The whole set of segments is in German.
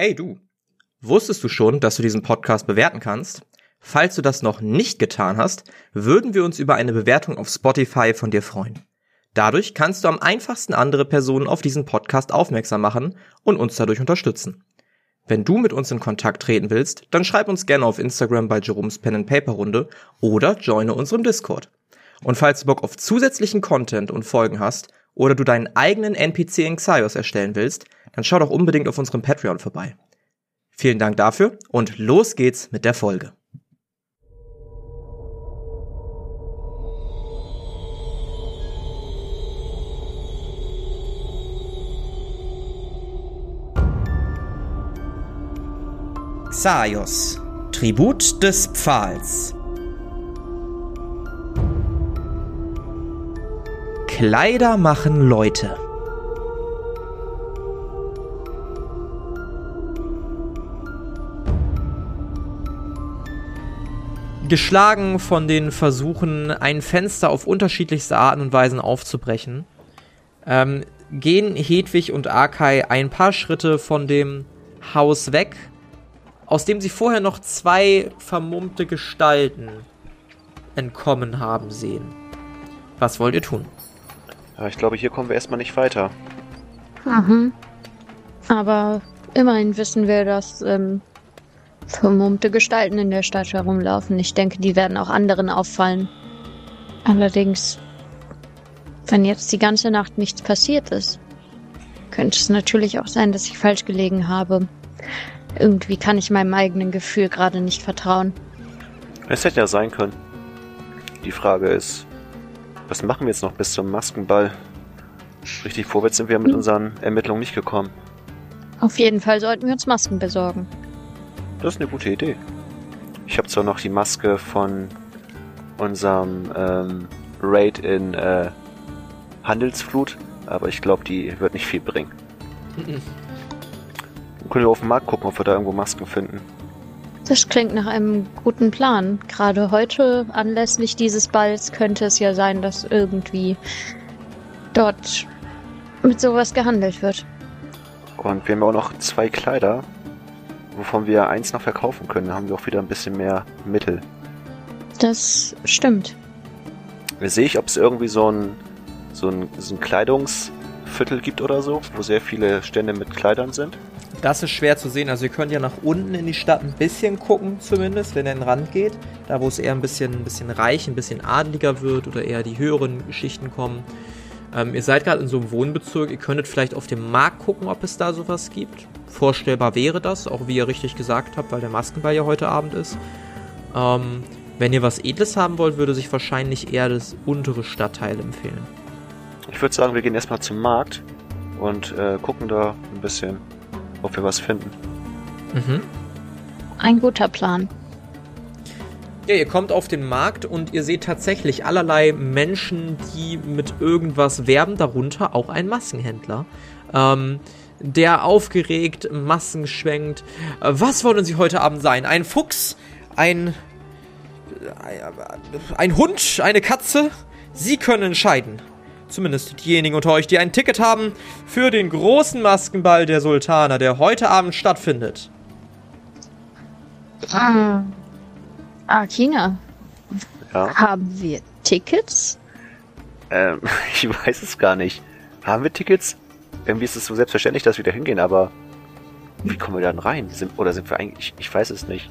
Hey du, wusstest du schon, dass du diesen Podcast bewerten kannst? Falls du das noch nicht getan hast, würden wir uns über eine Bewertung auf Spotify von dir freuen. Dadurch kannst du am einfachsten andere Personen auf diesen Podcast aufmerksam machen und uns dadurch unterstützen. Wenn du mit uns in Kontakt treten willst, dann schreib uns gerne auf Instagram bei Jerome's Pen and Paper Runde oder joine unserem Discord. Und falls du Bock auf zusätzlichen Content und Folgen hast oder du deinen eigenen NPC in Xaios erstellen willst, dann schau doch unbedingt auf unserem Patreon vorbei. Vielen Dank dafür und los geht's mit der Folge. Xaios, Tribut des Pfahls. Kleider machen Leute. Geschlagen von den Versuchen, ein Fenster auf unterschiedlichste Arten und Weisen aufzubrechen, ähm, gehen Hedwig und Arkai ein paar Schritte von dem Haus weg, aus dem sie vorher noch zwei vermummte Gestalten entkommen haben sehen. Was wollt ihr tun? Ja, ich glaube, hier kommen wir erstmal nicht weiter. Mhm. Aber immerhin wissen wir, dass ähm, vermummte Gestalten in der Stadt herumlaufen. Ich denke, die werden auch anderen auffallen. Allerdings, wenn jetzt die ganze Nacht nichts passiert ist, könnte es natürlich auch sein, dass ich falsch gelegen habe. Irgendwie kann ich meinem eigenen Gefühl gerade nicht vertrauen. Es hätte ja sein können. Die Frage ist, was machen wir jetzt noch bis zum Maskenball? Richtig vorwärts sind wir mit unseren Ermittlungen nicht gekommen. Auf jeden Fall sollten wir uns Masken besorgen. Das ist eine gute Idee. Ich habe zwar noch die Maske von unserem ähm, Raid in äh, Handelsflut, aber ich glaube, die wird nicht viel bringen. Mhm. Dann können wir auf den Markt gucken, ob wir da irgendwo Masken finden. Das klingt nach einem guten Plan. Gerade heute, anlässlich dieses Balls, könnte es ja sein, dass irgendwie dort mit sowas gehandelt wird. Und wir haben auch noch zwei Kleider, wovon wir eins noch verkaufen können. Da haben wir auch wieder ein bisschen mehr Mittel. Das stimmt. Sehe ich, ob es irgendwie so ein, so ein, so ein Kleidungsviertel gibt oder so, wo sehr viele Stände mit Kleidern sind? Das ist schwer zu sehen. Also ihr könnt ja nach unten in die Stadt ein bisschen gucken, zumindest, wenn ihr in den Rand geht. Da, wo es eher ein bisschen, ein bisschen reich, ein bisschen adeliger wird oder eher die höheren Geschichten kommen. Ähm, ihr seid gerade in so einem Wohnbezirk. Ihr könntet vielleicht auf dem Markt gucken, ob es da sowas gibt. Vorstellbar wäre das, auch wie ihr richtig gesagt habt, weil der Maskenball ja heute Abend ist. Ähm, wenn ihr was Edles haben wollt, würde sich wahrscheinlich eher das untere Stadtteil empfehlen. Ich würde sagen, wir gehen erstmal zum Markt und äh, gucken da ein bisschen, ob wir was finden. Mhm. Ein guter Plan. Ja, ihr kommt auf den Markt und ihr seht tatsächlich allerlei Menschen, die mit irgendwas werben, darunter auch ein Massenhändler. Ähm, der aufgeregt Massen schwenkt. Äh, was wollen Sie heute Abend sein? Ein Fuchs? Ein. Ein Hund? Eine Katze? Sie können entscheiden. Zumindest diejenigen unter euch, die ein Ticket haben für den großen Maskenball der Sultaner, der heute Abend stattfindet. Ah, ah China. Ja. Haben wir Tickets? Ähm, ich weiß es gar nicht. Haben wir Tickets? Irgendwie ist es so selbstverständlich, dass wir da hingehen, aber wie kommen wir dann rein? Sind, oder sind wir eigentlich, ich, ich weiß es nicht.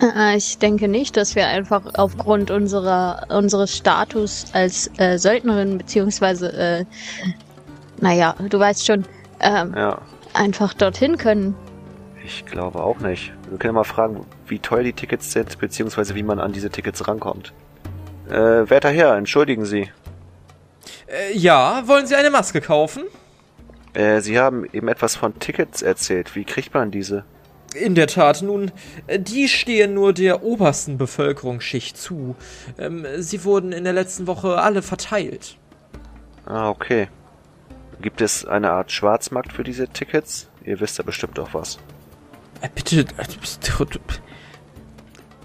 Äh, ich denke nicht, dass wir einfach aufgrund unserer unseres Status als äh, Söldnerin beziehungsweise äh, naja, du weißt schon, ähm, ja. einfach dorthin können. Ich glaube auch nicht. Wir können mal fragen, wie teuer die Tickets sind, beziehungsweise wie man an diese Tickets rankommt. Äh, werter Herr, entschuldigen Sie. Äh, ja, wollen Sie eine Maske kaufen? Äh, Sie haben eben etwas von Tickets erzählt. Wie kriegt man diese? In der Tat, nun, die stehen nur der obersten Bevölkerungsschicht zu. Ähm, sie wurden in der letzten Woche alle verteilt. Ah, okay. Gibt es eine Art Schwarzmarkt für diese Tickets? Ihr wisst ja bestimmt auch was. Äh, bitte.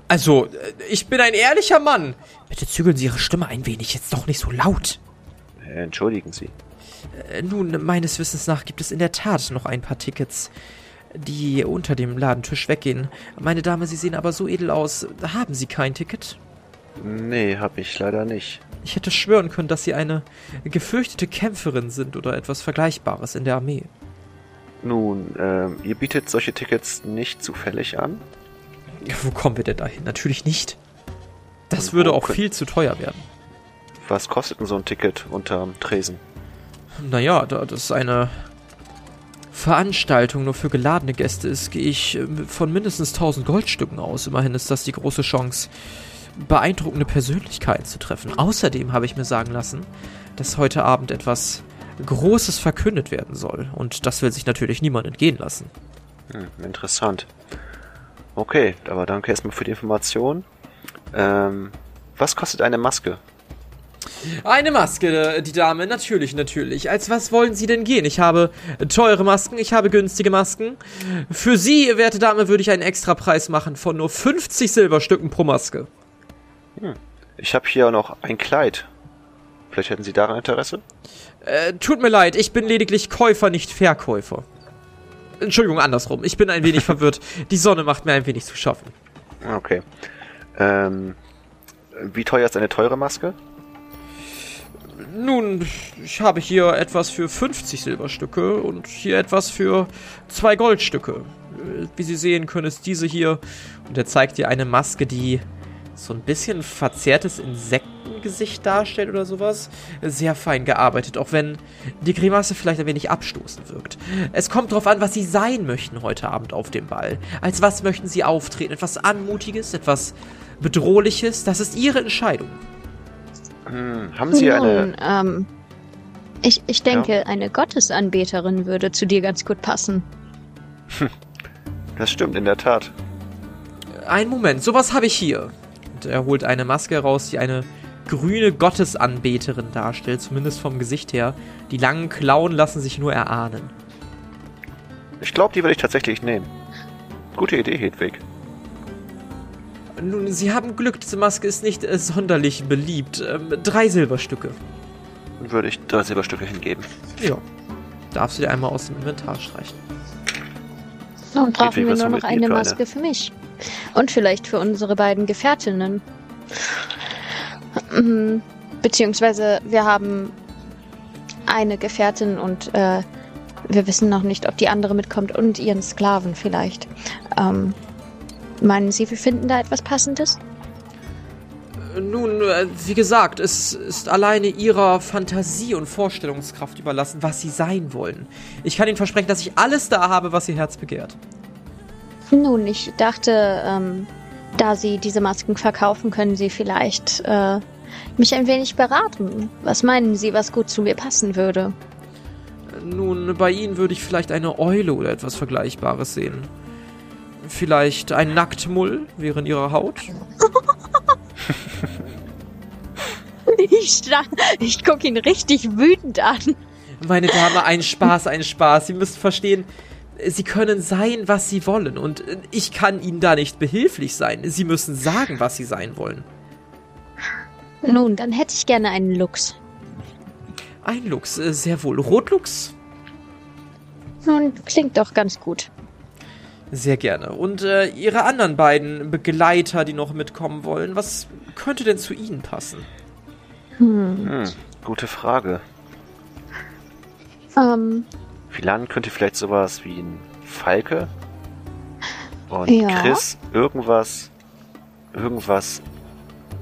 Also, äh, ich bin ein ehrlicher Mann. Bitte zügeln Sie Ihre Stimme ein wenig, jetzt doch nicht so laut. Entschuldigen Sie. Nun, meines Wissens nach gibt es in der Tat noch ein paar Tickets. die unter dem Ladentisch weggehen. Meine Dame, Sie sehen aber so edel aus. Haben Sie kein Ticket? Nee, hab ich leider nicht. Ich hätte schwören können, dass Sie eine gefürchtete Kämpferin sind oder etwas Vergleichbares in der Armee. Nun, ähm, ihr bietet solche Tickets nicht zufällig an? Wo kommen wir denn dahin? Natürlich nicht. Das Und würde auch viel zu teuer werden. Was kostet denn so ein Ticket unterm Tresen? Naja, da das eine Veranstaltung nur für geladene Gäste ist, gehe ich äh, von mindestens 1000 Goldstücken aus. Immerhin ist das die große Chance, beeindruckende Persönlichkeiten zu treffen. Außerdem habe ich mir sagen lassen, dass heute Abend etwas Großes verkündet werden soll. Und das will sich natürlich niemand entgehen lassen. Hm, interessant. Okay, aber danke erstmal für die Information. Ähm, was kostet eine Maske? Eine Maske, äh, die Dame, natürlich, natürlich. Als was wollen Sie denn gehen? Ich habe teure Masken, ich habe günstige Masken. Für Sie, werte Dame, würde ich einen Extrapreis machen von nur 50 Silberstücken pro Maske. Ich habe hier noch ein Kleid. Vielleicht hätten Sie daran Interesse? Äh, tut mir leid, ich bin lediglich Käufer, nicht Verkäufer. Entschuldigung, andersrum. Ich bin ein wenig verwirrt. Die Sonne macht mir ein wenig zu schaffen. Okay. Ähm, wie teuer ist eine teure Maske? Nun, ich habe hier etwas für 50 Silberstücke und hier etwas für zwei Goldstücke. Äh, Wie Sie sehen können, ist diese hier. Und er zeigt dir eine Maske, die so ein bisschen verzerrtes Insektengesicht darstellt oder sowas. Sehr fein gearbeitet, auch wenn die Grimasse vielleicht ein wenig abstoßend wirkt. Es kommt darauf an, was Sie sein möchten heute Abend auf dem Ball. Als was möchten Sie auftreten? Etwas Anmutiges, etwas Bedrohliches? Das ist Ihre Entscheidung. Hm, haben Sie eine... Nun, ähm, ich, ich denke, eine Gottesanbeterin würde zu dir ganz gut passen. Das stimmt, in der Tat. Ein Moment, sowas habe ich hier. Und er holt eine Maske heraus, die eine grüne Gottesanbeterin darstellt, zumindest vom Gesicht her. Die langen Klauen lassen sich nur erahnen. Ich glaube, die würde ich tatsächlich nehmen. Gute Idee, Hedwig. Nun, Sie haben Glück, diese Maske ist nicht äh, sonderlich beliebt. Ähm, drei Silberstücke. Dann würde ich drei Silberstücke hingeben. Ja. Darfst du dir einmal aus dem Inventar streichen. Nun brauchen Hedwig, wir nur noch eine? Maske für mich. Und vielleicht für unsere beiden Gefährtinnen. Mhm. Beziehungsweise wir haben eine Gefährtin und äh, wir wissen noch nicht, ob die andere mitkommt und ihren Sklaven vielleicht. Ähm, meinen Sie, wir finden da etwas Passendes? Äh, Nun, äh, wie gesagt, es ist alleine Ihrer Fantasie und Vorstellungskraft überlassen, was Sie sein wollen. Ich kann Ihnen versprechen, dass ich alles da habe, was Ihr Herz begehrt. Nun, ich dachte, ähm, da Sie diese Masken verkaufen, können Sie vielleicht äh, mich ein wenig beraten. Was meinen Sie, was gut zu mir passen würde? Nun, bei Ihnen würde ich vielleicht eine Eule oder etwas Vergleichbares sehen. Vielleicht ein Nacktmull wäre in Ihrer Haut. Ich, ich gucke ihn richtig wütend an. Meine Dame, ein Spaß, ein Spaß. Sie müssen verstehen, Sie können sein, was Sie wollen. Und äh, ich kann Ihnen da nicht behilflich sein. Sie müssen sagen, was Sie sein wollen. Nun, dann hätte ich gerne einen Lux. Ein Lux, äh, sehr wohl. Rotlux? Nun, klingt doch ganz gut. Sehr gerne. Und äh, Ihre anderen beiden Begleiter, die noch mitkommen wollen, was könnte denn zu Ihnen passen? Hm. Hm, gute Frage. Ähm, Philan könnte vielleicht sowas wie ein Falke. Und Ja. Chris irgendwas, irgendwas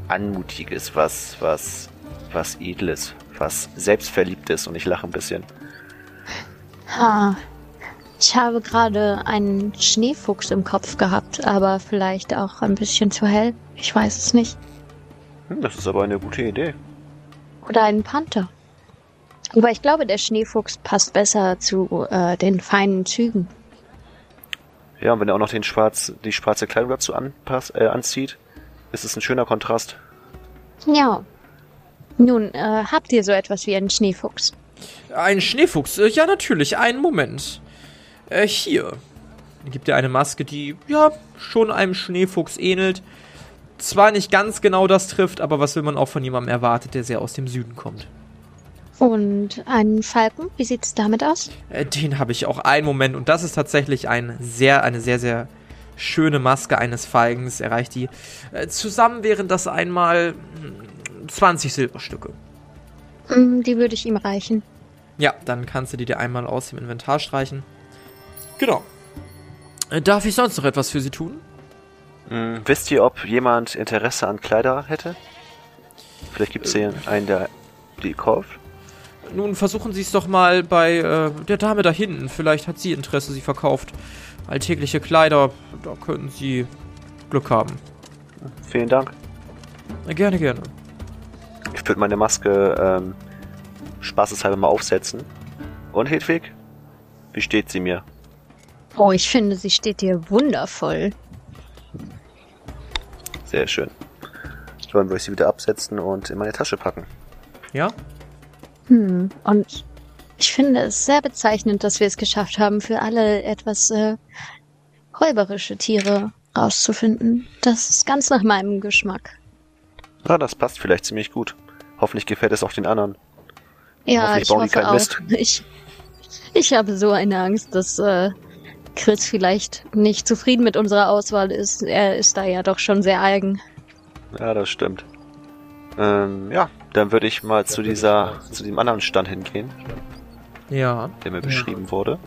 Anmutiges, was, was, was Edles, was Selbstverliebtes und ich lache ein bisschen. ha. Ich habe gerade einen Schneefuchs im Kopf gehabt, aber vielleicht auch ein bisschen zu hell. Ich weiß es nicht. Hm, das ist aber eine gute Idee. Oder einen Panther. Aber ich glaube, der Schneefuchs passt besser zu äh, den feinen Zügen. Ja, und wenn er auch noch den schwarz, die schwarze Kleidung dazu anpass, äh, anzieht, ist es ein schöner Kontrast. Ja. Nun, äh, habt ihr so etwas wie einen Schneefuchs? Ein Schneefuchs? Äh, ja, natürlich. Einen Moment. Äh, hier. Er gibt dir eine Maske, die, ja, schon einem Schneefuchs ähnelt. Zwar nicht ganz genau das trifft, aber was will man auch von jemandem erwartet, der sehr aus dem Süden kommt. Und einen Falken, wie sieht's damit aus? Äh, Den habe ich auch einen Moment und das ist tatsächlich ein sehr, eine sehr, sehr schöne Maske eines Falkens. Erreicht die. Äh, Zusammen wären das einmal hm, 20 Silberstücke. Hm, Die würde ich ihm reichen. Ja, dann kannst du die dir einmal aus dem Inventar streichen. Genau. Äh, Darf ich sonst noch etwas für Sie tun? Hm, wisst ihr, ob jemand Interesse an Kleider hätte? Vielleicht gibt es hier einen, der die kauft. Nun versuchen Sie es doch mal bei äh, der Dame da hinten. Vielleicht hat sie Interesse, sie verkauft alltägliche Kleider. Da können Sie Glück haben. Vielen Dank. Gerne, gerne. Ich würde meine Maske ähm, spaßeshalber mal aufsetzen. Und Hedwig? Wie steht sie mir? Oh, ich finde, sie steht dir wundervoll. Sehr schön. Dann würde ich sie wieder absetzen und in meine Tasche packen. Ja? Hm, und ich finde es sehr bezeichnend, dass wir es geschafft haben, für alle etwas äh, räuberische Tiere rauszufinden. Das ist ganz nach meinem Geschmack. Na, das passt vielleicht ziemlich gut. Hoffentlich gefällt es auch den anderen. Ja, Hoffentlich ich hoffe auch. Mist. Ich, ich habe so eine Angst, dass äh, Chris vielleicht nicht zufrieden mit unserer Auswahl ist. Er ist da ja doch schon sehr eigen. Ja, das stimmt. Ähm, ja, dann würde ich mal zu dieser, zu dem anderen Stand hingehen, Ja. der mir beschrieben wurde.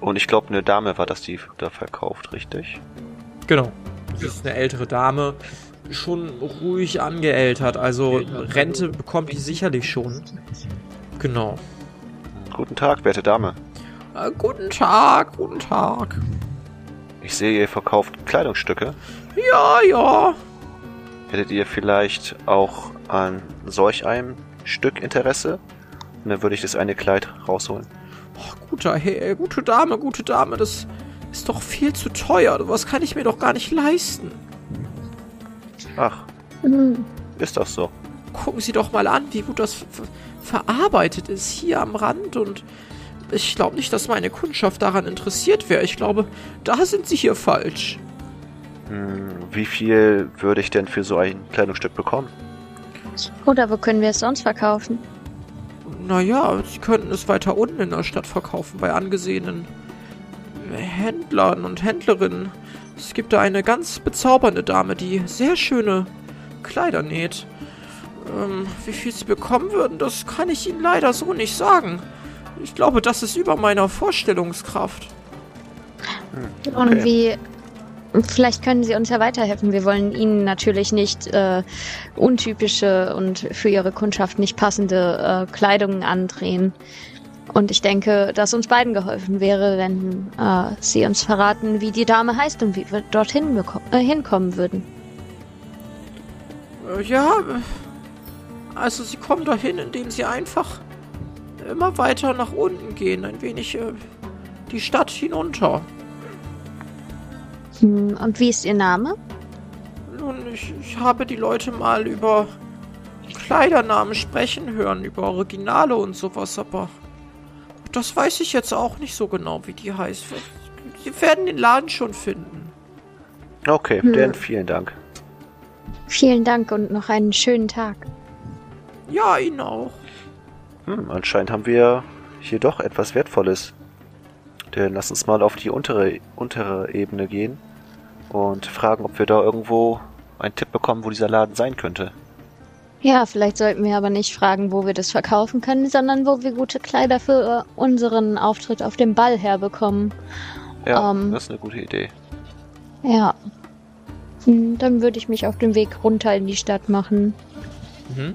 Und ich glaube, eine Dame war das, die da verkauft, richtig? Genau. Das ist eine ältere Dame, schon ruhig angeältert. Also Rente bekommt die sicherlich schon. Genau. Guten Tag, werte Dame. Äh, guten Tag, guten Tag. Ich sehe, ihr verkauft Kleidungsstücke. Ja, ja. Hättet ihr vielleicht auch an solch einem Stück Interesse? Und dann würde ich das eine Kleid rausholen. Ach, guter Herr, gute Dame, gute Dame, das ist doch viel zu teuer. Was kann ich mir doch gar nicht leisten. Ach, Hm, ist das so? Gucken Sie doch mal an, wie gut das ver verarbeitet ist hier am Rand und ich glaube nicht, dass meine Kundschaft daran interessiert wäre. Ich glaube, da sind Sie hier falsch. Hm, wie viel würde ich denn für so ein Kleidungsstück bekommen? Oder wo können wir es sonst verkaufen? Naja, Sie könnten es weiter unten in der Stadt verkaufen, bei angesehenen Händlern und Händlerinnen. Es gibt da eine ganz bezaubernde Dame, die sehr schöne Kleider näht. Ähm, wie viel Sie bekommen würden, das kann ich Ihnen leider so nicht sagen. Ich glaube, das ist über meiner Vorstellungskraft. Und wie. Vielleicht können Sie uns ja weiterhelfen. Wir wollen Ihnen natürlich nicht äh, untypische und für Ihre Kundschaft nicht passende äh, Kleidung andrehen. Und ich denke, dass uns beiden geholfen wäre, wenn äh, Sie uns verraten, wie die Dame heißt und wie wir dorthin äh, hinkommen würden. Äh, ja, also Sie kommen dahin, indem Sie einfach immer weiter nach unten gehen, ein wenig äh, die Stadt hinunter. Hm, und wie ist Ihr Name? Nun, ich, ich habe die Leute mal über Kleidernamen sprechen hören, über Originale und sowas, aber das weiß ich jetzt auch nicht so genau, wie die heißt. Sie werden den Laden schon finden. Okay, Hm. dann vielen Dank. Vielen Dank und noch einen schönen Tag. Ja, Ihnen auch. Hm, anscheinend haben wir hier doch etwas Wertvolles. Dann lass uns mal auf die untere, untere Ebene gehen und fragen, ob wir da irgendwo einen Tipp bekommen, wo dieser Laden sein könnte. Ja, vielleicht sollten wir aber nicht fragen, wo wir das verkaufen können, sondern wo wir gute Kleider für äh, unseren Auftritt auf dem Ball herbekommen. Ja, Ähm. das ist eine gute Idee. Ja. Hm, Dann würde ich mich auf den Weg runter in die Stadt machen. Mhm.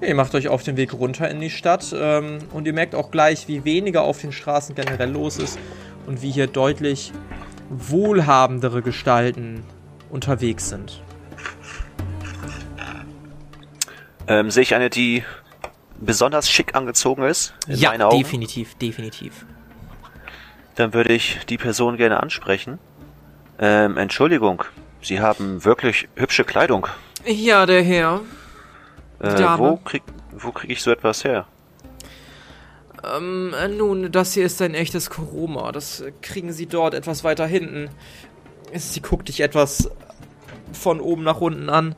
Ihr macht euch auf den Weg runter in die Stadt ähm, und ihr merkt auch gleich, wie weniger auf den Straßen generell los ist und wie hier deutlich wohlhabendere Gestalten unterwegs sind. Ähm, sehe ich eine, die besonders schick angezogen ist? Augen? definitiv, definitiv. Dann würde ich die Person gerne ansprechen. Ähm, Entschuldigung, Sie haben wirklich hübsche Kleidung. Ja, der Herr. Äh, wo krieg, wo krieg ich so etwas her? Ähm, äh, nun, das hier ist ein echtes Koroma. Das kriegen Sie dort etwas weiter hinten. Sie guckt dich etwas von oben nach unten an.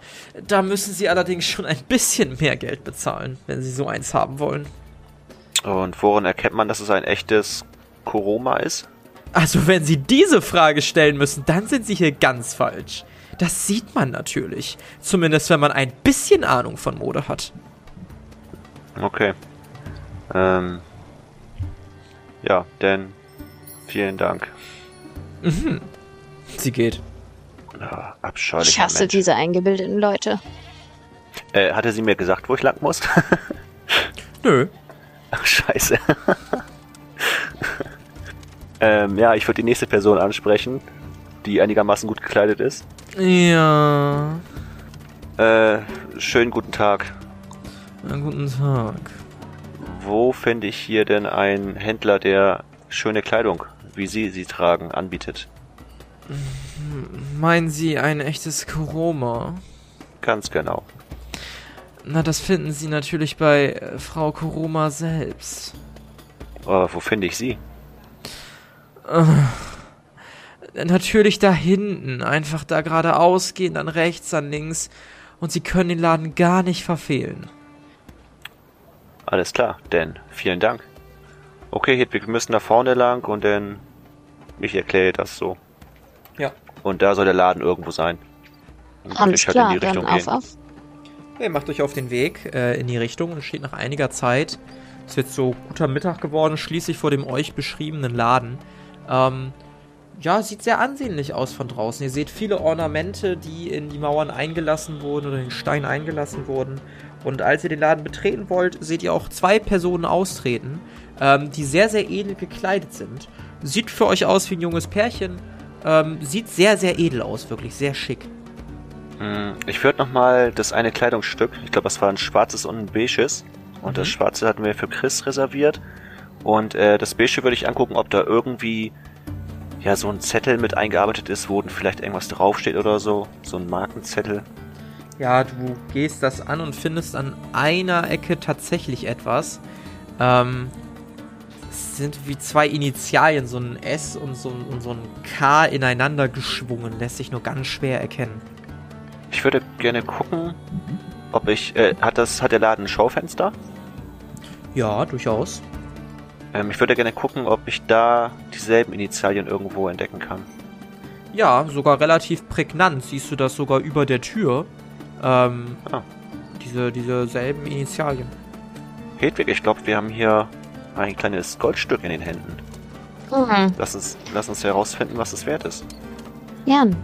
Da müssen Sie allerdings schon ein bisschen mehr Geld bezahlen, wenn Sie so eins haben wollen. Und woran erkennt man, dass es ein echtes Koroma ist? Also, wenn Sie diese Frage stellen müssen, dann sind Sie hier ganz falsch. Das sieht man natürlich. Zumindest, wenn man ein bisschen Ahnung von Mode hat. Okay. Ähm. Ja, denn vielen Dank. Mhm. Sie geht. Ja, abscheulicher Ich hasse Mensch. diese eingebildeten Leute. Äh, hatte sie mir gesagt, wo ich lang muss? Nö. Ach, scheiße. ähm, ja, ich würde die nächste Person ansprechen, die einigermaßen gut gekleidet ist. Ja. Äh, schönen guten Tag. Na, guten Tag. Wo finde ich hier denn einen Händler, der schöne Kleidung, wie Sie sie tragen, anbietet? Meinen Sie ein echtes Koroma? Ganz genau. Na, das finden Sie natürlich bei äh, Frau Koroma selbst. Aber wo finde ich sie? Natürlich da hinten, einfach da geradeaus gehen, dann rechts, dann links. Und Sie können den Laden gar nicht verfehlen. Alles klar, denn vielen Dank. Okay, Hedwig, wir müssen da vorne lang und dann. Ich erkläre das so. Ja. Und da soll der Laden irgendwo sein. Und Alles ich halt klar, in die dann Richtung auf, gehen. auf. Ihr macht euch auf den Weg äh, in die Richtung und steht nach einiger Zeit, es wird so guter Mittag geworden, schließlich vor dem euch beschriebenen Laden. Ähm, ja, sieht sehr ansehnlich aus von draußen. Ihr seht viele Ornamente, die in die Mauern eingelassen wurden oder in den Stein eingelassen wurden. Und als ihr den Laden betreten wollt, seht ihr auch zwei Personen austreten, ähm, die sehr, sehr edel gekleidet sind. Sieht für euch aus wie ein junges Pärchen. Ähm, sieht sehr, sehr edel aus, wirklich sehr schick. Hm, Ich würde nochmal das eine Kleidungsstück, ich glaube, das war ein schwarzes und ein beiges. Und das Mhm. schwarze hatten wir für Chris reserviert. Und äh, das beige würde ich angucken, ob da irgendwie ja so ein Zettel mit eingearbeitet ist, wo vielleicht irgendwas draufsteht oder so. So ein Markenzettel. Ja, du gehst das an und findest an einer Ecke tatsächlich etwas. Ähm, es sind wie zwei Initialien, so ein S und so ein, und so ein K ineinander geschwungen, lässt sich nur ganz schwer erkennen. Ich würde gerne gucken, ob ich. Äh, hat das, hat der Laden ein Schaufenster? Ja, durchaus. Ähm, ich würde gerne gucken, ob ich da dieselben Initialien irgendwo entdecken kann. Ja, sogar relativ prägnant siehst du das sogar über der Tür. Ähm, Ah. diese, diese selben Initialien. Hedwig, ich glaube, wir haben hier ein kleines Goldstück in den Händen. Mhm. Lass uns, lass uns herausfinden, was es wert ist. Jan,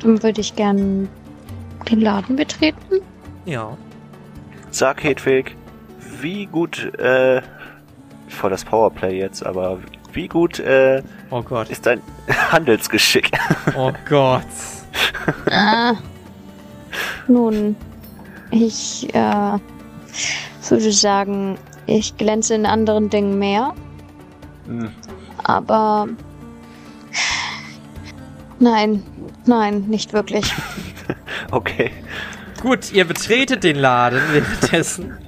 dann würde ich gern den Laden betreten. Ja. Sag, Hedwig, wie gut, äh, voll das Powerplay jetzt, aber wie gut, äh, Oh Gott. ist dein Handelsgeschick? Oh Gott. Ah. Nun, ich äh, würde sagen, ich glänze in anderen Dingen mehr, Hm, aber nein, nein, nicht wirklich. okay. Gut, ihr betretet den Laden währenddessen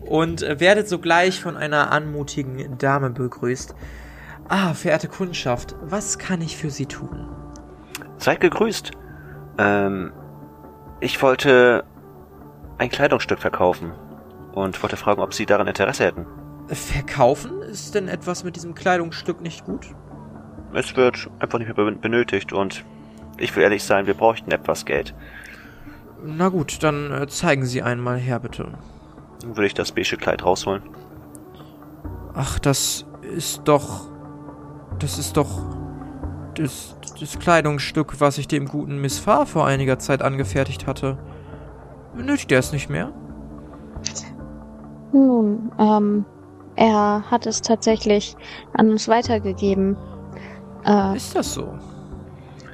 und äh, werdet sogleich von einer anmutigen Dame begrüßt. Ah, verehrte Kundschaft, was kann ich für Sie tun? Seid gegrüßt. Ähm, ich wollte ein Kleidungsstück verkaufen und wollte fragen, ob Sie daran Interesse hätten. Verkaufen? Ist denn etwas mit diesem Kleidungsstück nicht gut? Es wird einfach nicht mehr ben- benötigt und ich will ehrlich sein, wir bräuchten etwas Geld. Na gut, dann äh, zeigen Sie einmal her, bitte. Dann würde ich das beige Kleid rausholen. Ach, das ist doch. Das ist doch. Das, das Kleidungsstück, was ich dem guten Miss Farr vor einiger Zeit angefertigt hatte. Benötigt er es nicht mehr? Nun, ähm, er hat es tatsächlich an uns weitergegeben. Äh, Ist das so?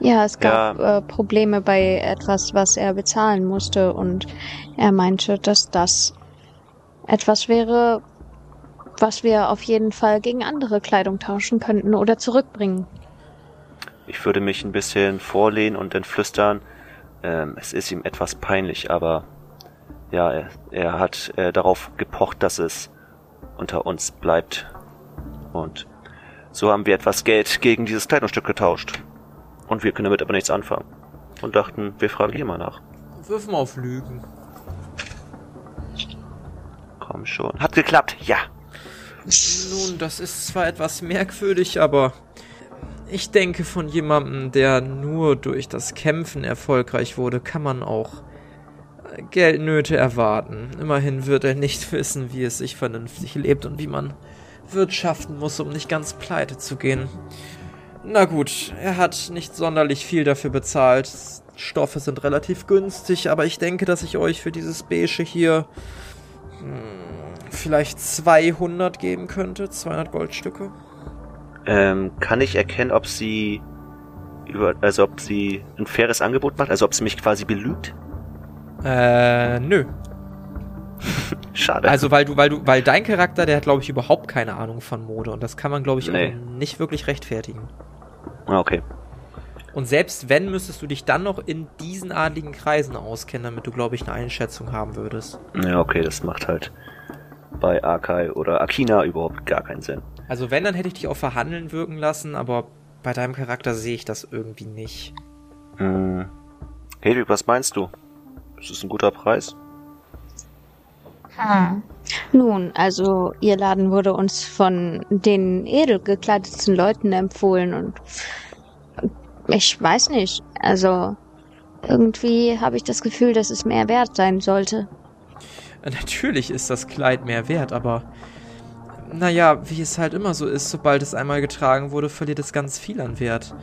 ja, es gab äh, Probleme bei etwas, was er bezahlen musste und er meinte, dass das etwas wäre, was wir auf jeden Fall gegen andere Kleidung tauschen könnten oder zurückbringen. Ich würde mich ein bisschen vorlehnen und dann flüstern. Ähm, es ist ihm etwas peinlich, aber ja, er, er hat äh, darauf gepocht, dass es unter uns bleibt. Und so haben wir etwas Geld gegen dieses Kleidungsstück getauscht. Und wir können damit aber nichts anfangen. und dachten, wir fragen hier mal nach. Wirf mal auf Lügen. Komm schon. Hat geklappt, ja. Nun, das ist zwar etwas merkwürdig, aber ich denke, von jemandem, der nur durch das Kämpfen erfolgreich wurde, kann man auch äh, Geldnöte erwarten. Immerhin wird er nicht wissen, wie es sich vernünftig lebt und wie man wirtschaften muss, um nicht ganz pleite zu gehen. Na gut, er hat nicht sonderlich viel dafür bezahlt. Stoffe sind relativ günstig, aber ich denke, dass ich euch für dieses Beige hier hm, vielleicht 200 geben könnte. 200 Goldstücke. Ähm, kann ich erkennen, ob sie über, also ob sie ein faires Angebot macht, also ob sie mich quasi belügt? Äh, nö. Schade. Also weil du, weil du, weil dein Charakter, der hat, glaube ich, überhaupt keine Ahnung von Mode und das kann man, glaube ich, Nee. auch nicht wirklich rechtfertigen. Ah, okay. Und selbst wenn, müsstest du dich dann noch in diesen adligen Kreisen auskennen, damit du, glaube ich, eine Einschätzung haben würdest. Ja, okay, das macht halt bei Akai oder Akina überhaupt gar keinen Sinn. Also wenn, dann hätte ich dich auf Verhandeln wirken lassen, aber bei deinem Charakter sehe ich das irgendwie nicht. Hm. Hedwig, was meinst du? Ist es ein guter Preis? Hm. Nun, also ihr Laden wurde uns von den edel gekleideten Leuten empfohlen und ich weiß nicht, also irgendwie habe ich das Gefühl, dass es mehr wert sein sollte. Natürlich ist das Kleid mehr wert, aber naja, wie es halt immer so ist, sobald es einmal getragen wurde, verliert es ganz viel an Wert.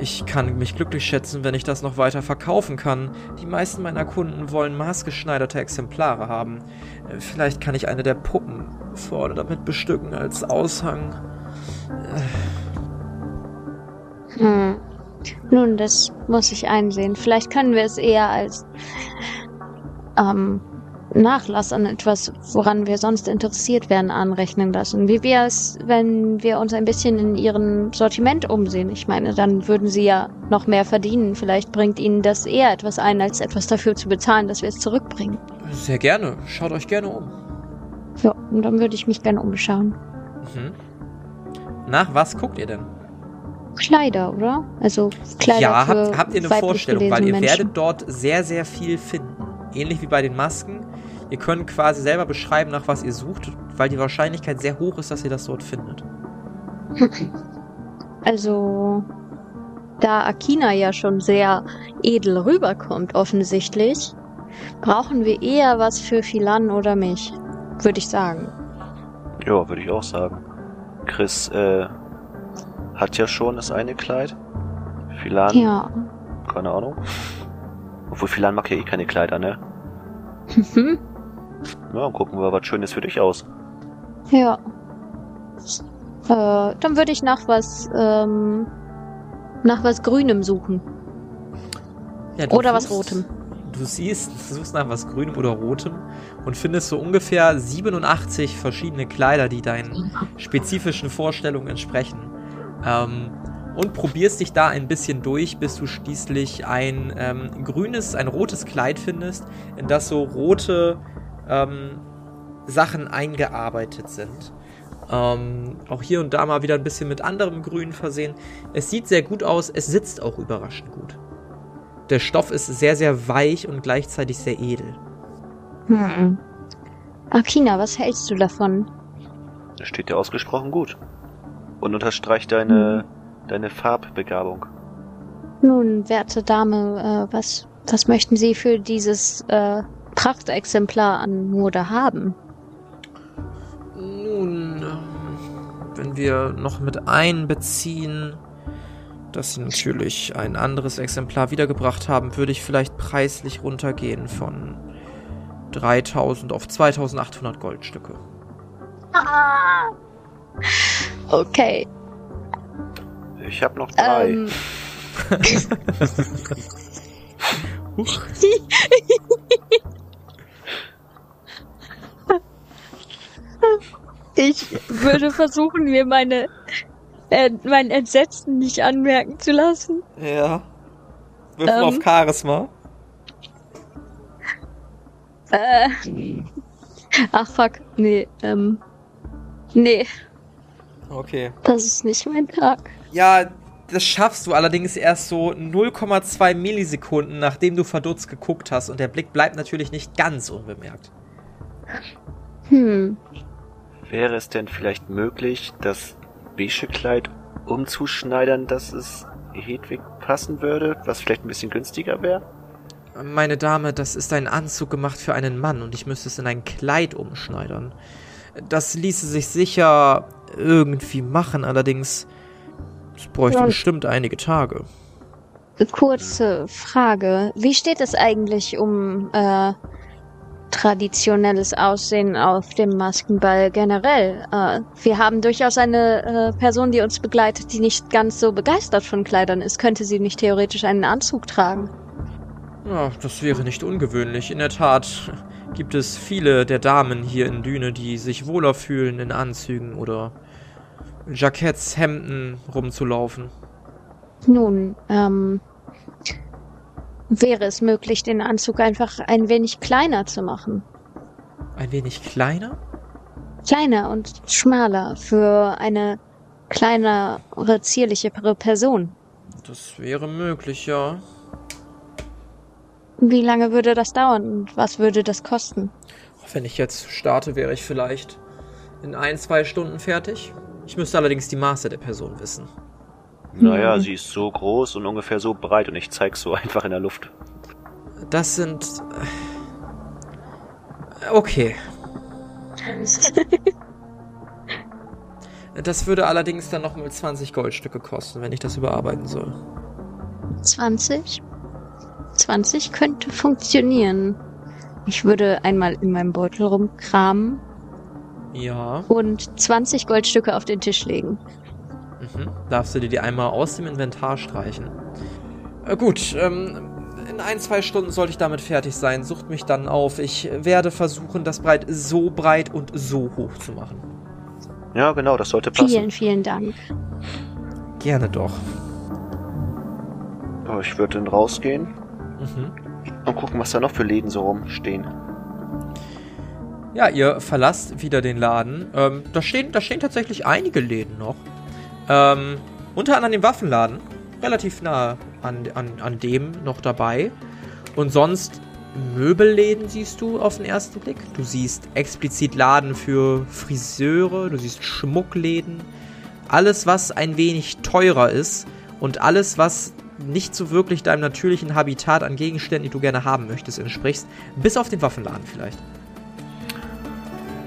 Ich kann mich glücklich schätzen, wenn ich das noch weiter verkaufen kann. Die meisten meiner Kunden wollen maßgeschneiderte Exemplare haben. Äh, Vielleicht kann ich eine der Puppen vorne damit bestücken als Aushang. Hm. Nun, das muss ich einsehen. Vielleicht können wir es eher als ähm, Nachlass an etwas, woran wir sonst interessiert werden, anrechnen lassen. Wie wäre es, wenn wir uns ein bisschen in ihrem Sortiment umsehen? Ich meine, dann würden sie ja noch mehr verdienen. Vielleicht bringt ihnen das eher etwas ein, als etwas dafür zu bezahlen, dass wir es zurückbringen. Sehr gerne. Schaut euch gerne um. Ja, und dann würde ich mich gerne umschauen. Mhm. Nach was guckt ihr denn? Kleider, oder? Also Kleider ja, für habt, habt ihr eine Vorstellung, weil ihr Menschen. werdet dort sehr, sehr viel finden. Ähnlich wie bei den Masken. Ihr könnt quasi selber beschreiben, nach was ihr sucht, weil die Wahrscheinlichkeit sehr hoch ist, dass ihr das dort findet. Also, da Akina ja schon sehr edel rüberkommt, offensichtlich, brauchen wir eher was für Philan oder mich, würde ich sagen. Ja, würde ich auch sagen. Chris äh, hat ja schon das eine Kleid. Philan, Ja. keine Ahnung. Obwohl Philan mag ja eh keine Kleider, ne? Mhm. Ja, dann gucken wir was Schönes für dich aus. ja. Äh, dann würde ich nach was, ähm, nach was Grünem suchen. Ja, Oder was suchst- Rotem. Du siehst, du suchst nach was Grünem oder Rotem und findest so ungefähr 87 verschiedene Kleider, die deinen spezifischen Vorstellungen entsprechen. Ähm, und probierst dich da ein bisschen durch, bis du schließlich ein ähm, grünes, ein rotes Kleid findest, in das so rote ähm, Sachen eingearbeitet sind. Ähm, auch hier und da mal wieder ein bisschen mit anderem Grün versehen. Es sieht sehr gut aus, es sitzt auch überraschend gut. Der Stoff ist sehr, sehr weich und gleichzeitig sehr edel. Hm. Akina, was hältst du davon? Das steht dir ausgesprochen gut. Und unterstreicht deine, deine Farbbegabung. Nun, werte Dame, äh, was, was möchten Sie für dieses äh, Prachtexemplar an Mode haben? Nun, ähm, wenn wir noch mit einbeziehen, dass sie natürlich ein anderes Exemplar wiedergebracht haben, würde ich vielleicht preislich runtergehen von 3000 auf 2800 Goldstücke. Ah. Okay. Ich habe noch drei. Ähm, Huch. ich würde versuchen, mir meine äh, mein Entsetzen nicht anmerken zu lassen. Ja. Wirf mal Ähm. auf Charisma. Äh. Ach fuck, nee, ähm. Nee, Okay. das ist nicht mein Tag. Ja, das schaffst du allerdings erst so 0,2 Millisekunden, nachdem du verdutzt geguckt hast. Und der Blick bleibt natürlich nicht ganz unbemerkt. Hm. Wäre es denn vielleicht möglich, das beige Kleid umzuschneidern, dass es Hedwig passen würde, was vielleicht ein bisschen günstiger wäre? Meine Dame, das ist ein Anzug gemacht für einen Mann und ich müsste es in ein Kleid umschneidern. Das ließe sich sicher irgendwie machen, allerdings es bräuchte Ja. bestimmt einige Tage. Kurze Frage. Wie steht es eigentlich um äh, traditionelles Aussehen auf dem Maskenball generell? Äh, wir haben durchaus eine äh, Person, die uns begleitet, die nicht ganz so begeistert von Kleidern ist. Könnte sie nicht theoretisch einen Anzug tragen? Ja, das wäre nicht ungewöhnlich. In der Tat gibt es viele der Damen hier in Düne, die sich wohler fühlen in Anzügen oder Jacketts, Hemden rumzulaufen. Nun, ähm, wäre es möglich, den Anzug einfach ein wenig kleiner zu machen? Ein wenig kleiner? Kleiner und schmaler für eine kleinere, zierlichere Person. Das wäre möglich, ja. Wie lange würde das dauern und was würde das kosten? Wenn ich jetzt starte, wäre ich vielleicht in ein, zwei Stunden fertig. Ich müsste allerdings die Maße der Person wissen. Naja, Hm. sie ist so groß und ungefähr so breit und ich zeig's so einfach in der Luft. Das sind. äh, Okay. Das würde allerdings dann nochmal 20 Goldstücke kosten, wenn ich das überarbeiten soll. 20? 20 könnte funktionieren. Ich würde einmal in meinem Beutel rumkramen Ja. und 20 Goldstücke auf den Tisch legen. Mhm. Darfst du dir die einmal aus dem Inventar streichen? Äh, gut, ähm, in ein, zwei Stunden sollte ich damit fertig sein. Sucht mich dann auf. Ich werde versuchen, das Breit so breit und so hoch zu machen. Ja, genau, das sollte passen. Vielen, vielen Dank. Gerne doch. Aber ich würde dann rausgehen Mhm. und gucken, was da noch für Läden so rumstehen. Ja, ihr verlasst wieder den Laden. Ähm, da, stehen, da stehen tatsächlich einige Läden noch. Ähm, unter anderem den Waffenladen. Relativ nah an, an, an dem noch dabei. Und sonst Möbelläden siehst du auf den ersten Blick. Du siehst explizit Laden für Friseure, du siehst Schmuckläden. Alles, was ein wenig teurer ist und alles, was nicht so wirklich deinem natürlichen Habitat an Gegenständen, die du gerne haben möchtest, entsprichst. Bis auf den Waffenladen vielleicht.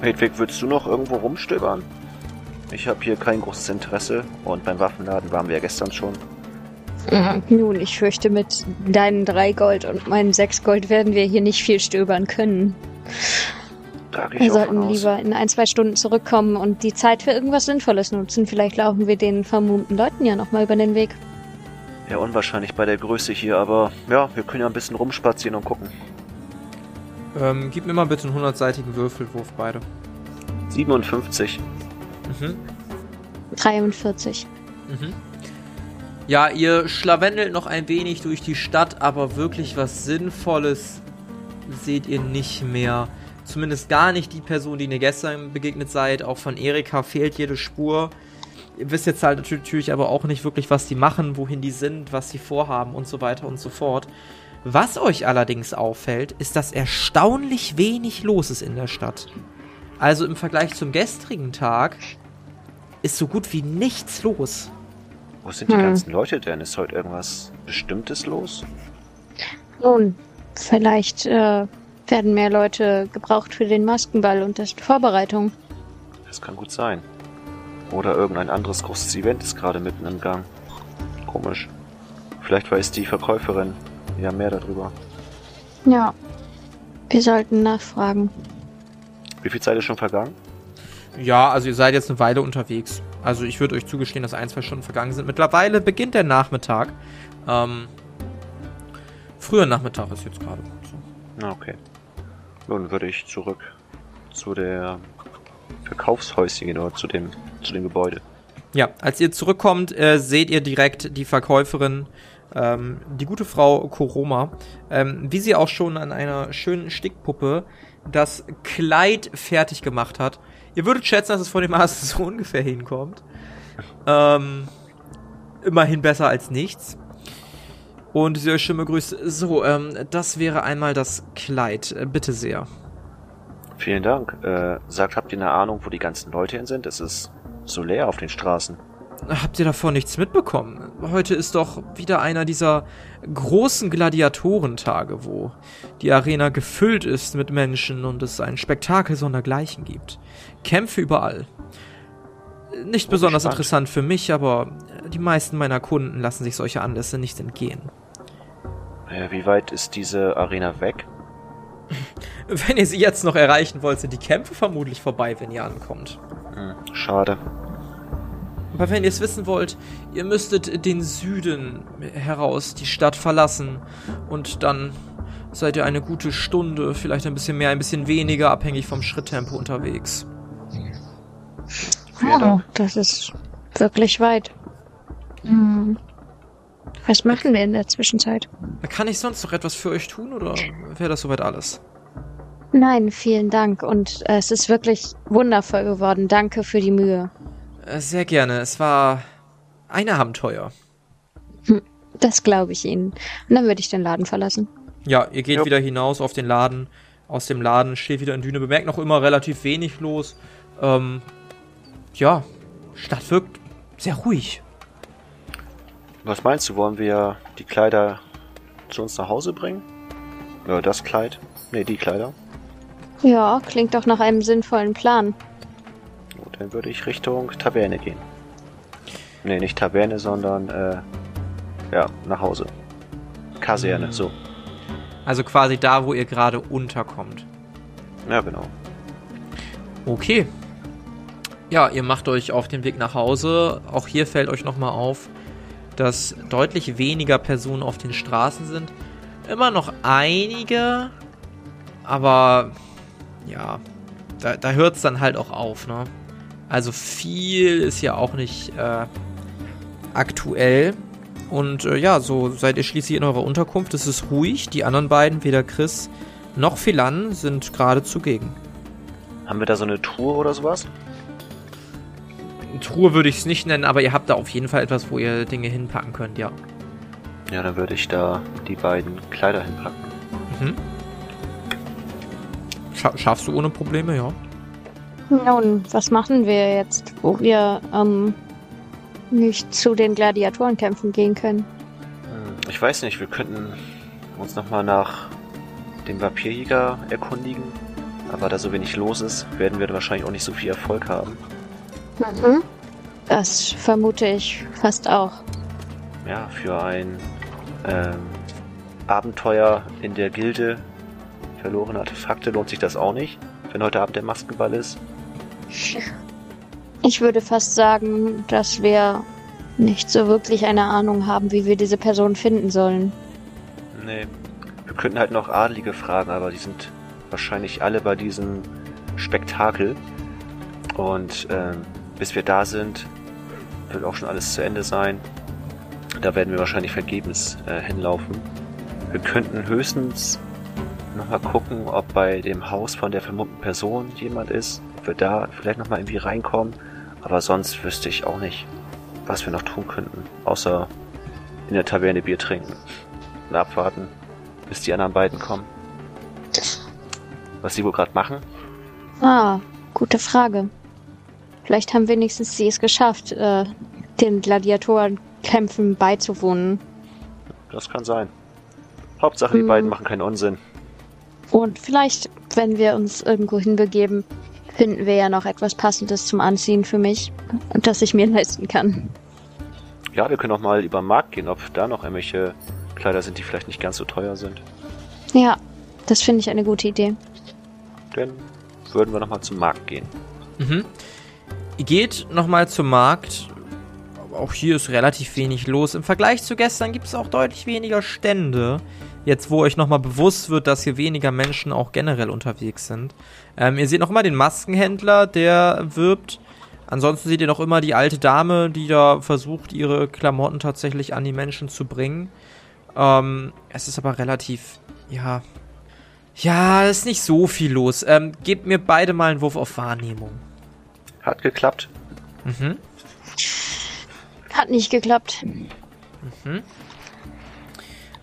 Hedwig, würdest du noch irgendwo rumstöbern? Ich habe hier kein großes Interesse und beim Waffenladen waren wir ja gestern schon. Ja, Nun, ich fürchte, mit deinen drei Gold und meinen sechs Gold werden wir hier nicht viel stöbern können. Wir sollten lieber in ein, zwei Stunden zurückkommen und die Zeit für irgendwas Sinnvolles nutzen. Vielleicht laufen wir den vermummten Leuten ja nochmal über den Weg. Ja, unwahrscheinlich bei der Größe hier, aber ja, wir können ja ein bisschen rumspazieren und gucken. Ähm, gib mir mal bitte einen 100-seitigen Würfelwurf beide. 57. Mhm. 43. Mhm. Ja, ihr schlawendelt noch ein wenig durch die Stadt, aber wirklich was Sinnvolles seht ihr nicht mehr. Zumindest gar nicht die Person, die ihr gestern begegnet seid. Auch von Erika fehlt jede Spur. Ihr wisst jetzt halt natürlich aber auch nicht wirklich, was die machen, wohin die sind, was sie vorhaben und so weiter und so fort. Was euch allerdings auffällt, ist, dass erstaunlich wenig los ist in der Stadt. Also im Vergleich zum gestrigen Tag ist so gut wie nichts los. Wo sind die Hm. ganzen Leute denn? Ist heute irgendwas Bestimmtes los? Nun, vielleicht äh, werden mehr Leute gebraucht für den Maskenball und das Vorbereitung. Das kann gut sein. Oder irgendein anderes großes Event ist gerade mitten im Gang. Komisch. Vielleicht weiß die Verkäuferin ja mehr darüber. Ja. Wir sollten nachfragen. Wie viel Zeit ist schon vergangen? Ja, also ihr seid jetzt eine Weile unterwegs. Also ich würde euch zugestehen, dass ein, zwei Stunden vergangen sind. Mittlerweile beginnt der Nachmittag. Ähm, früher Nachmittag ist jetzt gerade. So. Okay. Nun würde ich zurück zu der Verkaufshäuschen oder zu dem, zu dem Gebäude. Ja, als ihr zurückkommt, äh, seht ihr direkt die Verkäuferin, ähm, die gute Frau Koroma, ähm, wie sie auch schon an einer schönen Stickpuppe das Kleid fertig gemacht hat. Ihr würdet schätzen, dass es von dem Maß so ungefähr hinkommt. Ähm, immerhin besser als nichts. Und euch Stimme grüßt. So, ähm, das wäre einmal das Kleid. Äh, bitte sehr. Vielen Dank. Äh, sagt, habt ihr eine Ahnung, wo die ganzen Leute hin sind? Es ist so leer auf den Straßen. Habt ihr davon nichts mitbekommen? Heute ist doch wieder einer dieser großen Gladiatorentage, wo die Arena gefüllt ist mit Menschen und es ein Spektakel sondergleichen gibt. Kämpfe überall. Nicht besonders spannend. interessant für mich, aber die meisten meiner Kunden lassen sich solche Anlässe nicht entgehen. Äh, wie weit ist diese Arena weg? Wenn ihr sie jetzt noch erreichen wollt, sind die Kämpfe vermutlich vorbei, wenn ihr ankommt. Hm, schade. Aber wenn ihr es wissen wollt, ihr müsstet den Süden heraus die Stadt verlassen und dann seid ihr eine gute Stunde, vielleicht ein bisschen mehr, ein bisschen weniger, abhängig vom Schritttempo unterwegs. Oh, das ist wirklich weit. Hm. Was machen wir in der Zwischenzeit? Kann ich sonst noch etwas für euch tun oder wäre das soweit alles? Nein, vielen Dank. Und äh, es ist wirklich wundervoll geworden. Danke für die Mühe. Äh, Sehr gerne. Es war ein Abenteuer. Das glaube ich Ihnen. Und dann würde ich den Laden verlassen. Ja, ihr geht Jo. wieder hinaus auf den Laden. Aus dem Laden steht wieder in Düne. Bemerkt noch immer relativ wenig los. Ähm, ja, Stadt wirkt sehr ruhig. Was meinst du, wollen wir die Kleider zu uns nach Hause bringen? Ja, das Kleid? Nee, die Kleider. Ja, klingt doch nach einem sinnvollen Plan. Gut, dann würde ich Richtung Taverne gehen. Nee, nicht Taverne, sondern äh, ja, nach Hause. Kaserne, so. Also quasi da, wo ihr gerade unterkommt. Ja, genau. Okay. Ja, ihr macht euch auf den Weg nach Hause. Auch hier fällt euch nochmal auf, dass deutlich weniger Personen auf den Straßen sind. Immer noch einige, aber ja, da, da hört es dann halt auch auf, ne? Also viel ist ja auch nicht äh, aktuell. Und äh, ja, so seid ihr schließlich in eurer Unterkunft. Es ist ruhig. Die anderen beiden, weder Chris noch Philan, sind gerade zugegen. Haben wir da so eine Tour oder sowas? Truhe würde ich es nicht nennen, aber ihr habt da auf jeden Fall etwas, wo ihr Dinge hinpacken könnt, ja. Ja, dann würde ich da die beiden Kleider hinpacken. Mhm. Scha schaffst du ohne Probleme, ja. Nun, was machen wir jetzt, wo wir ähm, nicht zu den Gladiatorenkämpfen gehen können? Hm, Ich weiß nicht, wir könnten uns nochmal nach dem Vampirjäger erkundigen. Aber da so wenig los ist, werden wir wahrscheinlich auch nicht so viel Erfolg haben. Mhm. Das vermute ich fast auch. Ja, für ein ähm, Abenteuer in der Gilde verlorene Artefakte lohnt sich das auch nicht, wenn heute Abend der Maskenball ist. Ich würde fast sagen, dass wir nicht so wirklich eine Ahnung haben, wie wir diese Person finden sollen. Nee, wir könnten halt noch Adlige fragen, aber die sind wahrscheinlich alle bei diesem Spektakel. Und ähm, bis wir da sind, wird auch schon alles zu Ende sein. Da werden wir wahrscheinlich vergebens äh, hinlaufen. Wir könnten höchstens nochmal gucken, ob bei dem Haus von der vermummten Person jemand ist. Ob wir da vielleicht nochmal irgendwie reinkommen. Aber sonst wüsste ich auch nicht, was wir noch tun könnten. Außer in der Taverne Bier trinken. Und abwarten, bis die anderen beiden kommen. Was sie wohl gerade machen? Ah, gute Frage. Vielleicht haben wenigstens sie es geschafft, äh, den Gladiatorenkämpfen beizuwohnen. Das kann sein. Hauptsache, die Hm. beiden machen keinen Unsinn. Und vielleicht, wenn wir uns irgendwo hinbegeben, finden wir ja noch etwas Passendes zum Anziehen für mich, das ich mir leisten kann. Ja, wir können auch mal über den Markt gehen, ob da noch irgendwelche Kleider sind, die vielleicht nicht ganz so teuer sind. Ja, das finde ich eine gute Idee. Dann würden wir nochmal zum Markt gehen. Mhm. Ihr geht nochmal zum Markt. Aber auch hier ist relativ wenig los. Im Vergleich zu gestern gibt es auch deutlich weniger Stände. Jetzt, wo euch nochmal bewusst wird, dass hier weniger Menschen auch generell unterwegs sind. Ähm, ihr seht noch immer den Maskenhändler, der wirbt. Ansonsten seht ihr noch immer die alte Dame, die da versucht, ihre Klamotten tatsächlich an die Menschen zu bringen. Ähm, es ist aber relativ, ja. Ja, es ist nicht so viel los. Ähm, gebt mir beide mal einen Wurf auf Wahrnehmung. Hat geklappt. Mhm. Hat nicht geklappt. Mhm.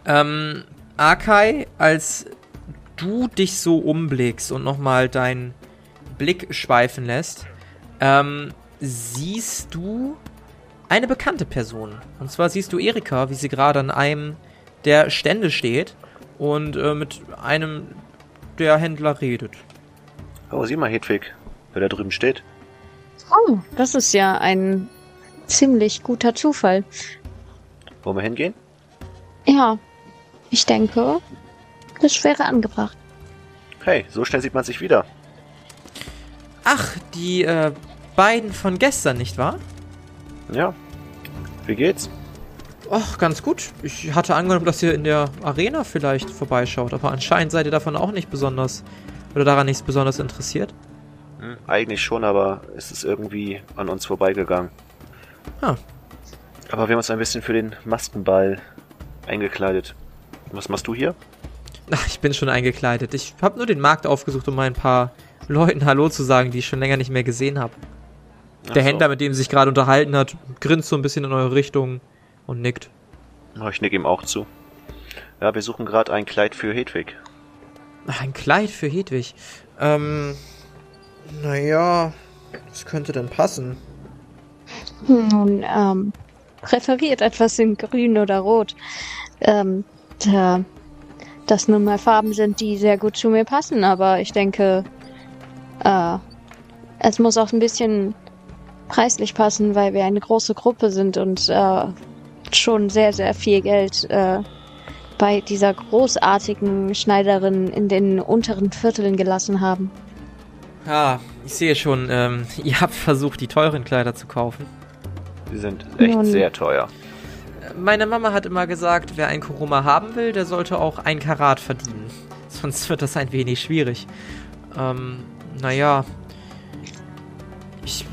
Ähm, Akai, als du dich so umblickst und nochmal deinen Blick schweifen lässt, ähm, siehst du eine bekannte Person. Und zwar siehst du Erika, wie sie gerade an einem der Stände steht und äh, mit einem der Händler redet. Oh, sieh mal, Hedwig, wer da drüben steht. Oh, das ist ja ein ziemlich guter Zufall. Wollen wir hingehen? Ja, ich denke, das wäre angebracht. Hey, so schnell sieht man sich wieder. Ach, die äh, beiden von gestern, nicht wahr? Ja. Wie geht's? Ach, ganz gut. Ich hatte angenommen, dass ihr in der Arena vielleicht vorbeischaut, aber anscheinend seid ihr davon auch nicht besonders oder daran nicht besonders interessiert. Hm, eigentlich schon, aber es ist irgendwie an uns vorbeigegangen. Ah. Aber wir haben uns ein bisschen für den Maskenball eingekleidet. Was machst du hier? Ach, ich bin schon eingekleidet. Ich habe nur den Markt aufgesucht, um mal ein paar Leuten Hallo zu sagen, die ich schon länger nicht mehr gesehen habe. Der so. Händler, mit dem sie sich gerade unterhalten hat, grinst so ein bisschen in eure Richtung und nickt. Oh, ich nick ihm auch zu. Ja, wir suchen gerade ein Kleid für Hedwig. Ach, ein Kleid für Hedwig. Ähm, naja, das könnte dann passen. Nun, ähm, präferiert etwas in grün oder rot. Ähm, da, das nun mal Farben sind, die sehr gut zu mir passen, aber ich denke, äh, es muss auch ein bisschen preislich passen, weil wir eine große Gruppe sind und äh, schon sehr, sehr viel Geld äh, bei dieser großartigen Schneiderin in den unteren Vierteln gelassen haben. Ja, ich sehe schon, ähm, ihr habt versucht, die teuren Kleider zu kaufen. Die sind echt Nun. sehr teuer. Meine Mama hat immer gesagt, wer ein Kuruma haben will, der sollte auch ein Karat verdienen. Sonst wird das ein wenig schwierig. Ähm, naja. Ich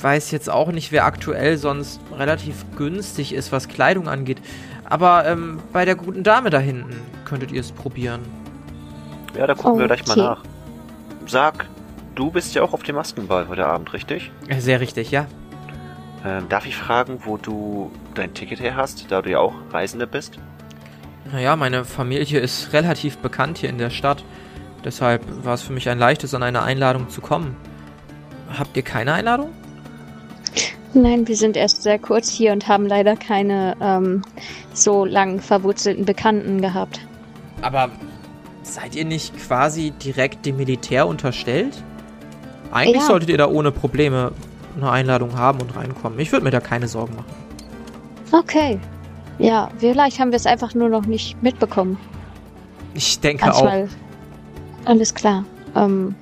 weiß jetzt auch nicht, wer aktuell sonst relativ günstig ist, was Kleidung angeht. Aber ähm, bei der guten Dame da hinten könntet ihr es probieren. Ja, da gucken wir gleich mal Okay. nach. Sag, du bist ja auch auf dem Maskenball heute Abend, richtig? Sehr richtig, ja. Ähm, darf ich fragen, wo du dein Ticket her hast, da du ja auch Reisende bist? Naja, meine Familie ist relativ bekannt hier in der Stadt. Deshalb war es für mich ein leichtes, an eine Einladung zu kommen. Habt ihr keine Einladung? Nein, wir sind erst sehr kurz hier und haben leider keine ähm, so lang verwurzelten Bekannten gehabt. Aber seid ihr nicht quasi direkt dem Militär unterstellt? Eigentlich Ja. solltet ihr da ohne Probleme eine Einladung haben und reinkommen. Ich würde mir da keine Sorgen machen. Okay. Ja, vielleicht haben wir es einfach nur noch nicht mitbekommen. Ich denke auch. Manchmal. Alles klar. Ähm,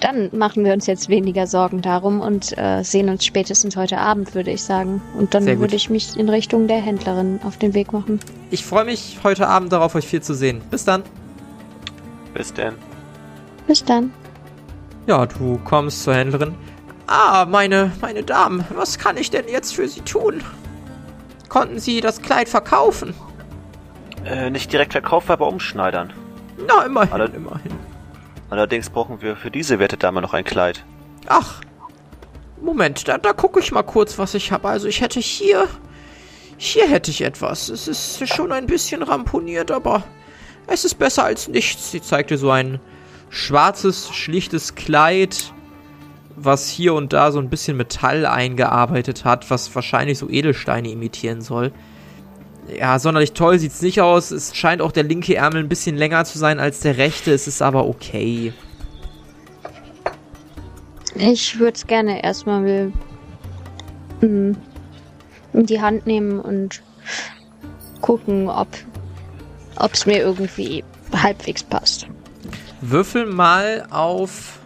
dann machen wir uns jetzt weniger Sorgen darum und äh, sehen uns spätestens heute Abend, würde ich sagen. Und dann würde ich mich in Richtung der Händlerin auf den Weg machen. Ich freue mich heute Abend darauf, euch viel zu sehen. Bis dann. Bis denn. Bis dann. Ja, du kommst zur Händlerin. Ah, meine, meine Damen, was kann ich denn jetzt für Sie tun? Konnten Sie das Kleid verkaufen? Äh, nicht direkt verkaufen, aber umschneidern. Na, immerhin, Alle- immerhin. Allerdings brauchen wir für diese werte Dame noch ein Kleid. Ach, Moment, da, da gucke ich mal kurz, was ich habe. Also ich hätte hier, hier hätte ich etwas. Es ist schon ein bisschen ramponiert, aber es ist besser als nichts. Sie zeigt dir so ein schwarzes, schlichtes Kleid, was hier und da so ein bisschen Metall eingearbeitet hat, was wahrscheinlich so Edelsteine imitieren soll. Ja, sonderlich toll sieht's nicht aus. Es scheint auch der linke Ärmel ein bisschen länger zu sein als der rechte. Es ist aber okay. Ich würde es gerne erstmal mm, in die Hand nehmen und gucken, ob es mir irgendwie halbwegs passt. Würfel mal auf.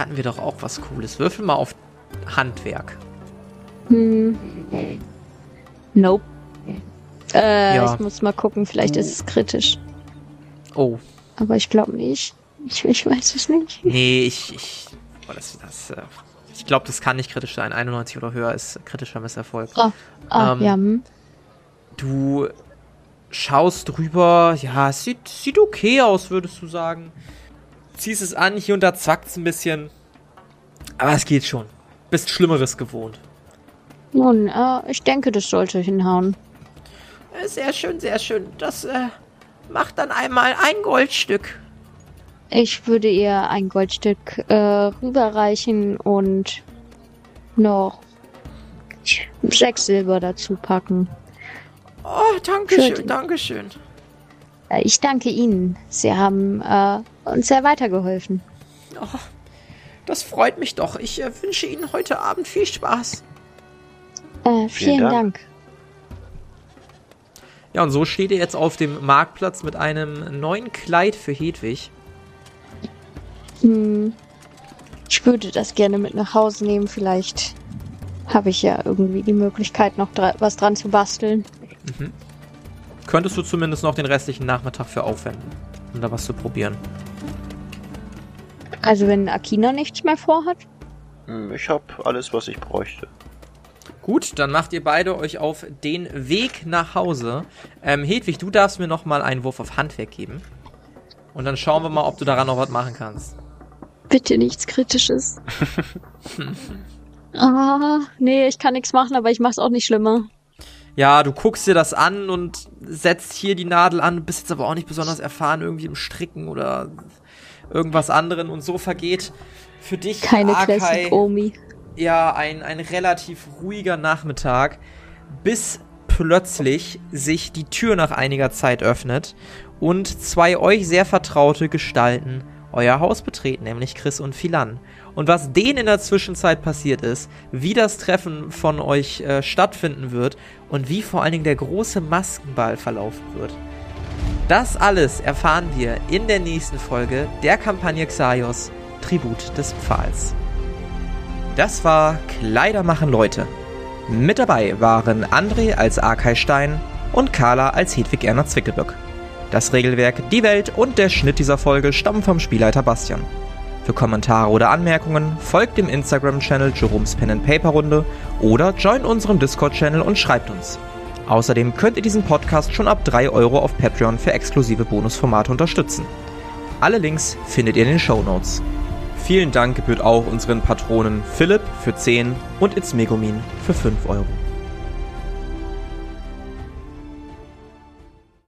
Hatten wir doch auch was Cooles. Würfel mal auf Handwerk. Hm. Nope. Äh, Ja. ich muss mal gucken, vielleicht ist es kritisch. Oh, Aber ich glaube nicht. Ich, ich weiß es nicht. nee, ich. ich oh, das, das, äh, ich glaube, das kann nicht kritisch sein. 91 oder höher ist kritischer Misserfolg. Ah, ah Ähm, ja. Hm. Du schaust drüber. Ja, es sieht, sieht okay aus, würdest du sagen. Ziehst es an, hier und da zackt es ein bisschen. Aber es geht schon. Bist Schlimmeres gewohnt. Nun, äh, ich denke, das sollte hinhauen. Äh, Sehr schön, sehr schön. Das äh, macht dann einmal ein Goldstück. Ich würde ihr ein Goldstück äh, rüberreichen und noch sechs Silber dazu packen. Oh, danke Schön. schön, danke schön. Äh, ich danke Ihnen. Sie haben äh, uns sehr weitergeholfen. Oh, das freut mich doch. Ich äh, wünsche Ihnen heute Abend viel Spaß. Äh, vielen Dank. Dank. Ja, und so steht ihr jetzt auf dem Marktplatz mit einem neuen Kleid für Hedwig. Hm, ich würde das gerne mit nach Hause nehmen. Vielleicht habe ich ja irgendwie die Möglichkeit, noch dra was dran zu basteln. Könntest du zumindest noch den restlichen Nachmittag für aufwenden, um da was zu probieren. Also wenn Akina nichts mehr vorhat. Hm, Ich hab alles, was ich bräuchte. Gut, dann macht ihr beide euch auf den Weg nach Hause. Ähm, Hedwig, du darfst mir noch mal einen Wurf auf Handwerk geben. Und dann schauen wir mal, ob du daran noch was machen kannst. Bitte nichts Kritisches. Ah, nee, ich kann nichts machen, aber ich mach's auch nicht schlimmer. Ja, du guckst dir das an und setzt hier die Nadel an, bist jetzt aber auch nicht besonders erfahren irgendwie im Stricken oder irgendwas anderen und so vergeht für dich, Keine Akai, Classic Omi. ja, ein, ein relativ ruhiger Nachmittag, bis plötzlich sich die Tür nach einiger Zeit öffnet und zwei euch sehr vertraute Gestalten euer Haus betreten, nämlich Chris und Philan. Und was denen in der Zwischenzeit passiert ist, wie das Treffen von euch äh, stattfinden wird und wie vor allen Dingen der große Maskenball verlaufen wird. Das alles erfahren wir in der nächsten Folge der Kampagne Xaios Tribut des Pfahls. Das war Kleider machen Leute. Mit dabei waren André als Arkay Stein und Carla als Hedwig Erna Zwickelböck. Das Regelwerk, die Welt und der Schnitt dieser Folge stammen vom Spielleiter Bastian. Für Kommentare oder Anmerkungen folgt dem Instagram-Channel Jerome's Pen and Paper Runde oder join unserem Discord-Channel und schreibt uns. Außerdem könnt ihr diesen Podcast schon ab 3 Euro auf Patreon für exklusive Bonusformate unterstützen. Alle Links findet ihr in den Show Notes. Vielen Dank gebührt auch unseren Patronen Philipp für 10 und It's Megumin für 5 Euro.